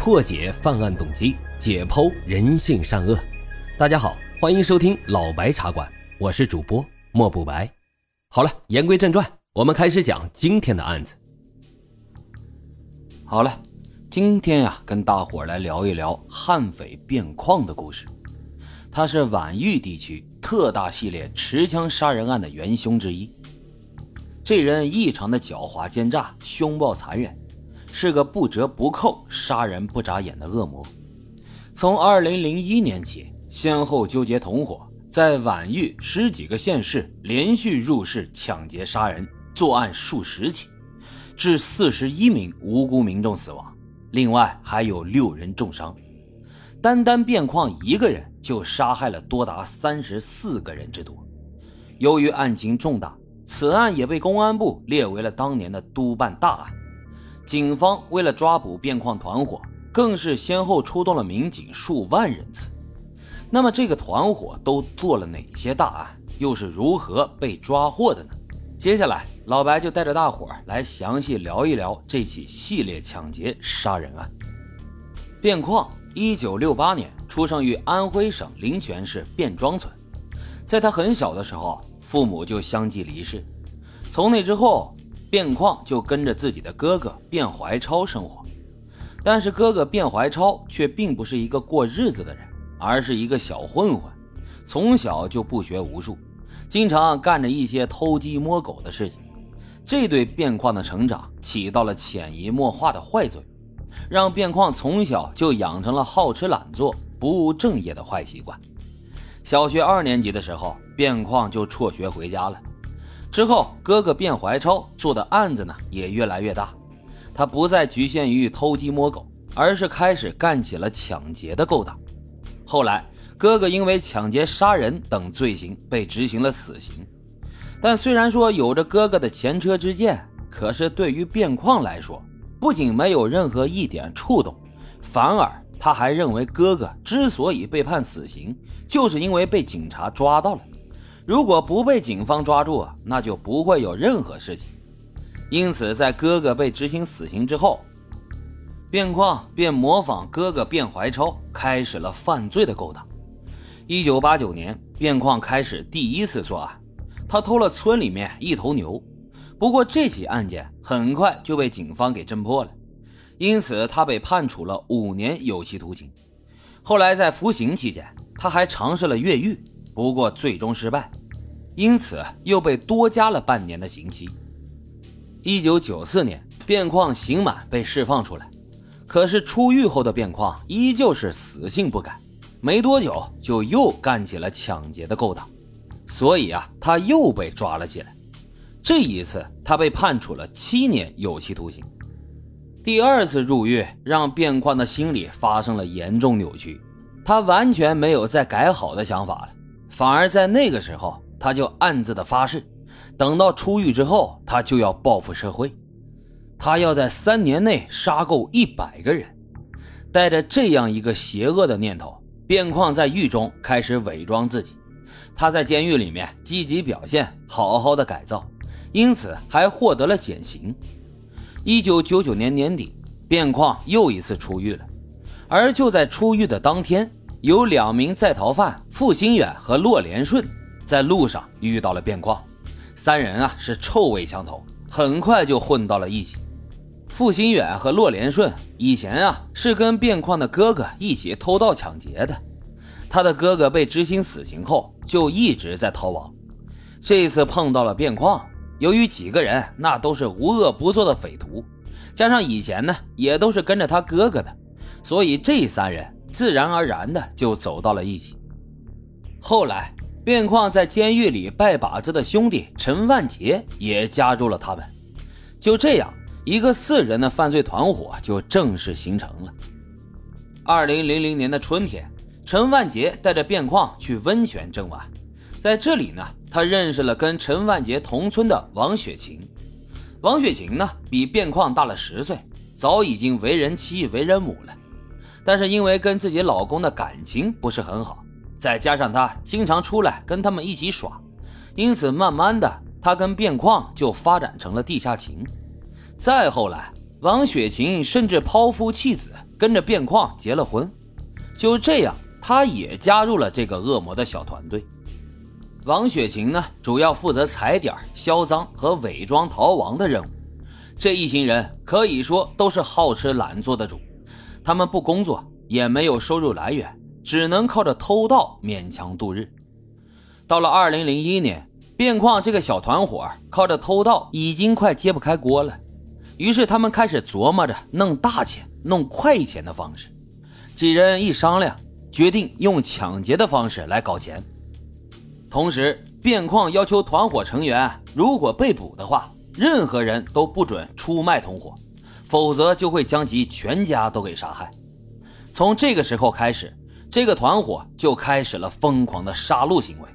破解犯案动机，解剖人性善恶。大家好，欢迎收听老白茶馆，我是主播莫不白。好了，言归正传，我们开始讲今天的案子。好了，今天呀，跟大伙来聊一聊悍匪变矿的故事。他是皖豫地区特大系列持枪杀人案的元凶之一。这人异常的狡猾奸诈，凶暴残忍。是个不折不扣、杀人不眨眼的恶魔。从2001年起，先后纠结同伙，在皖豫十几个县市连续入室抢劫杀人，作案数十起，致41名无辜民众死亡，另外还有六人重伤。单单卞矿一个人就杀害了多达三十四个人之多。由于案情重大，此案也被公安部列为了当年的督办大案。警方为了抓捕变矿团伙，更是先后出动了民警数万人次。那么，这个团伙都做了哪些大案，又是如何被抓获的呢？接下来，老白就带着大伙儿来详细聊一聊这起系列抢劫杀人案。卞矿，一九六八年出生于安徽省灵泉市卞庄村。在他很小的时候，父母就相继离世。从那之后，卞矿就跟着自己的哥哥卞怀超生活，但是哥哥卞怀超却并不是一个过日子的人，而是一个小混混，从小就不学无术，经常干着一些偷鸡摸狗的事情。这对卞矿的成长起到了潜移默化的坏作用，让卞矿从小就养成了好吃懒做、不务正业的坏习惯。小学二年级的时候，卞矿就辍学回家了。之后，哥哥卞怀超做的案子呢也越来越大，他不再局限于偷鸡摸狗，而是开始干起了抢劫的勾当。后来，哥哥因为抢劫、杀人等罪行被执行了死刑。但虽然说有着哥哥的前车之鉴，可是对于卞矿来说，不仅没有任何一点触动，反而他还认为哥哥之所以被判死刑，就是因为被警察抓到了。如果不被警方抓住，那就不会有任何事情。因此，在哥哥被执行死刑之后，卞矿便模仿哥哥卞怀超，开始了犯罪的勾当。一九八九年，卞矿开始第一次作案，他偷了村里面一头牛。不过，这起案件很快就被警方给侦破了，因此他被判处了五年有期徒刑。后来在服刑期间，他还尝试了越狱，不过最终失败。因此，又被多加了半年的刑期。一九九四年，卞况刑满被释放出来，可是出狱后的卞况依旧是死性不改，没多久就又干起了抢劫的勾当，所以啊，他又被抓了起来。这一次，他被判处了七年有期徒刑。第二次入狱，让卞况的心理发生了严重扭曲，他完全没有再改好的想法了，反而在那个时候。他就暗自的发誓，等到出狱之后，他就要报复社会，他要在三年内杀够一百个人。带着这样一个邪恶的念头，卞矿在狱中开始伪装自己。他在监狱里面积极表现，好好的改造，因此还获得了减刑。一九九九年年底，卞矿又一次出狱了，而就在出狱的当天，有两名在逃犯付新远和骆连顺。在路上遇到了卞矿，三人啊是臭味相投，很快就混到了一起。付新远和骆连顺以前啊是跟卞矿的哥哥一起偷盗抢劫的，他的哥哥被执行死刑后就一直在逃亡。这次碰到了卞矿，由于几个人那都是无恶不作的匪徒，加上以前呢也都是跟着他哥哥的，所以这三人自然而然的就走到了一起。后来。卞矿在监狱里拜把子的兄弟陈万杰也加入了他们，就这样，一个四人的犯罪团伙就正式形成了。二零零零年的春天，陈万杰带着卞矿去温泉镇玩，在这里呢，他认识了跟陈万杰同村的王雪琴。王雪琴呢，比卞矿大了十岁，早已经为人妻、为人母了，但是因为跟自己老公的感情不是很好。再加上他经常出来跟他们一起耍，因此慢慢的，他跟卞矿就发展成了地下情。再后来，王雪琴甚至抛夫弃子，跟着卞矿结了婚。就这样，他也加入了这个恶魔的小团队。王雪琴呢，主要负责踩点、销赃和伪装逃亡的任务。这一行人可以说都是好吃懒做的主，他们不工作，也没有收入来源，只能靠着偷盗勉强度日。到了二零零一年，卞矿这个小团伙靠着偷盗已经快揭不开锅了，于是他们开始琢磨着弄大钱、弄快钱的方式。几人一商量，决定用抢劫的方式来搞钱。同时，卞矿要求团伙成员，如果被捕的话，任何人都不准出卖同伙，否则就会将其全家都给杀害。从这个时候开始，这个团伙就开始了疯狂的杀戮行为。